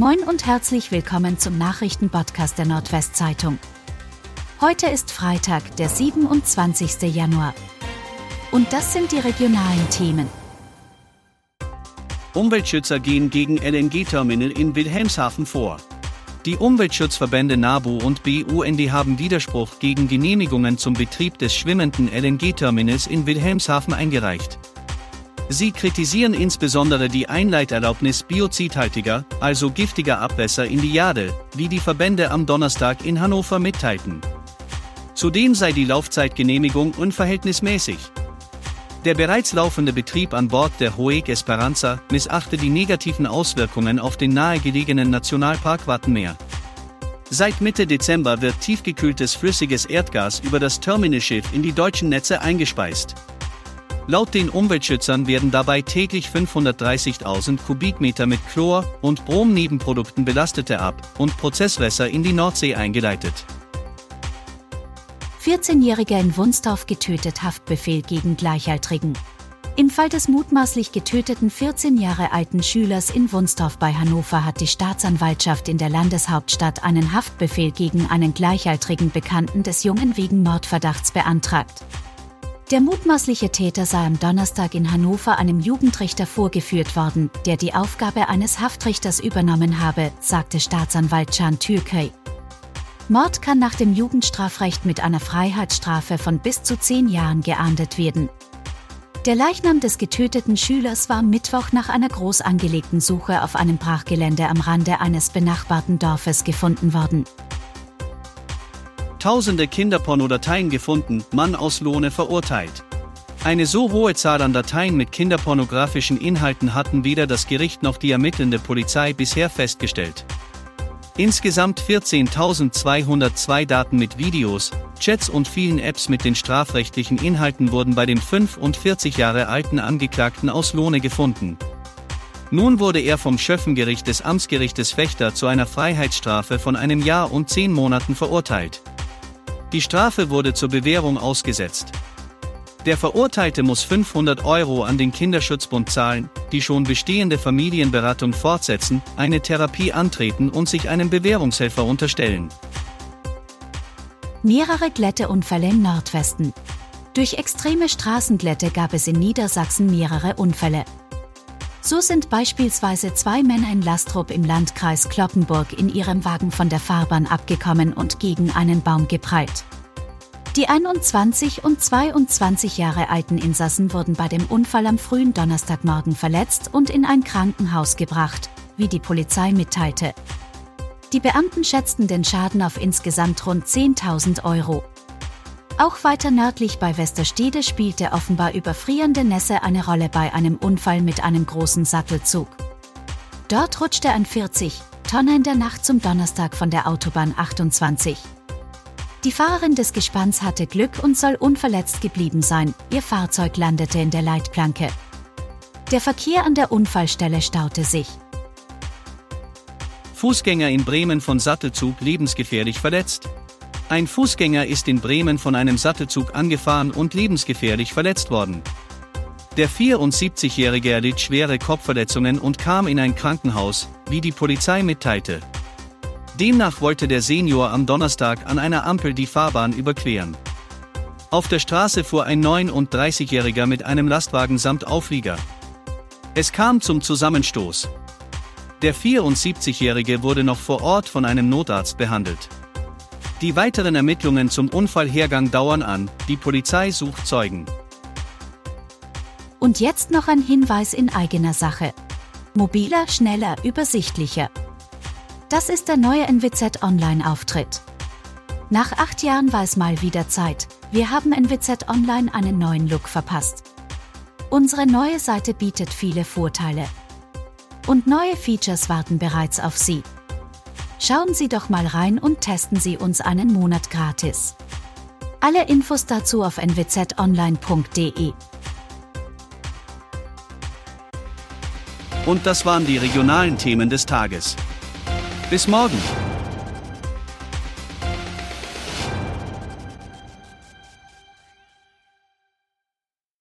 Moin und herzlich willkommen zum Nachrichtenpodcast der Nordwestzeitung. Heute ist Freitag, der 27. Januar. Und das sind die regionalen Themen. Umweltschützer gehen gegen LNG-Terminal in Wilhelmshaven vor. Die Umweltschutzverbände NABU und BUND haben Widerspruch gegen Genehmigungen zum Betrieb des schwimmenden LNG-Terminals in Wilhelmshaven eingereicht. Sie kritisieren insbesondere die Einleiterlaubnis biozidhaltiger, also giftiger Abwässer in die Jade, wie die Verbände am Donnerstag in Hannover mitteilten. Zudem sei die Laufzeitgenehmigung unverhältnismäßig. Der bereits laufende Betrieb an Bord der Hoeg Esperanza missachte die negativen Auswirkungen auf den nahegelegenen Nationalpark Wattenmeer. Seit Mitte Dezember wird tiefgekühltes flüssiges Erdgas über das Terminalschiff in die deutschen Netze eingespeist. Laut den Umweltschützern werden dabei täglich 530.000 Kubikmeter mit Chlor- und Brom-Nebenprodukten belastete Ab- und Prozesswässer in die Nordsee eingeleitet. 14-Jähriger in Wunsdorf getötet Haftbefehl gegen Gleichaltrigen. Im Fall des mutmaßlich getöteten 14 Jahre alten Schülers in Wunsdorf bei Hannover hat die Staatsanwaltschaft in der Landeshauptstadt einen Haftbefehl gegen einen gleichaltrigen Bekannten des Jungen wegen Mordverdachts beantragt. Der mutmaßliche Täter sei am Donnerstag in Hannover einem Jugendrichter vorgeführt worden, der die Aufgabe eines Haftrichters übernommen habe, sagte Staatsanwalt Can Türkei. Mord kann nach dem Jugendstrafrecht mit einer Freiheitsstrafe von bis zu zehn Jahren geahndet werden. Der Leichnam des getöteten Schülers war Mittwoch nach einer groß angelegten Suche auf einem Brachgelände am Rande eines benachbarten Dorfes gefunden worden. Tausende Kinderpornodateien gefunden, Mann aus Lohne verurteilt. Eine so hohe Zahl an Dateien mit kinderpornografischen Inhalten hatten weder das Gericht noch die ermittelnde Polizei bisher festgestellt. Insgesamt 14.202 Daten mit Videos, Chats und vielen Apps mit den strafrechtlichen Inhalten wurden bei dem 45 Jahre alten Angeklagten aus Lohne gefunden. Nun wurde er vom Schöffengericht des Amtsgerichtes Fechter zu einer Freiheitsstrafe von einem Jahr und zehn Monaten verurteilt. Die Strafe wurde zur Bewährung ausgesetzt. Der Verurteilte muss 500 Euro an den Kinderschutzbund zahlen, die schon bestehende Familienberatung fortsetzen, eine Therapie antreten und sich einem Bewährungshelfer unterstellen. Mehrere Glätteunfälle im Nordwesten. Durch extreme Straßenglätte gab es in Niedersachsen mehrere Unfälle. So sind beispielsweise zwei Männer in Lastrup im Landkreis Cloppenburg in ihrem Wagen von der Fahrbahn abgekommen und gegen einen Baum geprallt. Die 21 und 22 Jahre alten Insassen wurden bei dem Unfall am frühen Donnerstagmorgen verletzt und in ein Krankenhaus gebracht, wie die Polizei mitteilte. Die Beamten schätzten den Schaden auf insgesamt rund 10.000 Euro. Auch weiter nördlich bei Westerstede spielte offenbar überfrierende Nässe eine Rolle bei einem Unfall mit einem großen Sattelzug. Dort rutschte ein 40 Tonner in der Nacht zum Donnerstag von der Autobahn 28. Die Fahrerin des Gespanns hatte Glück und soll unverletzt geblieben sein, ihr Fahrzeug landete in der Leitplanke. Der Verkehr an der Unfallstelle staute sich. Fußgänger in Bremen von Sattelzug lebensgefährlich verletzt. Ein Fußgänger ist in Bremen von einem Sattelzug angefahren und lebensgefährlich verletzt worden. Der 74-Jährige erlitt schwere Kopfverletzungen und kam in ein Krankenhaus, wie die Polizei mitteilte. Demnach wollte der Senior am Donnerstag an einer Ampel die Fahrbahn überqueren. Auf der Straße fuhr ein 39-Jähriger mit einem Lastwagen samt Auflieger. Es kam zum Zusammenstoß. Der 74-Jährige wurde noch vor Ort von einem Notarzt behandelt. Die weiteren Ermittlungen zum Unfallhergang dauern an, die Polizei sucht Zeugen. Und jetzt noch ein Hinweis in eigener Sache. Mobiler, schneller, übersichtlicher. Das ist der neue NWZ Online-Auftritt. Nach acht Jahren war es mal wieder Zeit. Wir haben NWZ Online einen neuen Look verpasst. Unsere neue Seite bietet viele Vorteile. Und neue Features warten bereits auf Sie. Schauen Sie doch mal rein und testen Sie uns einen Monat gratis. Alle Infos dazu auf nwzonline.de. Und das waren die regionalen Themen des Tages. Bis morgen!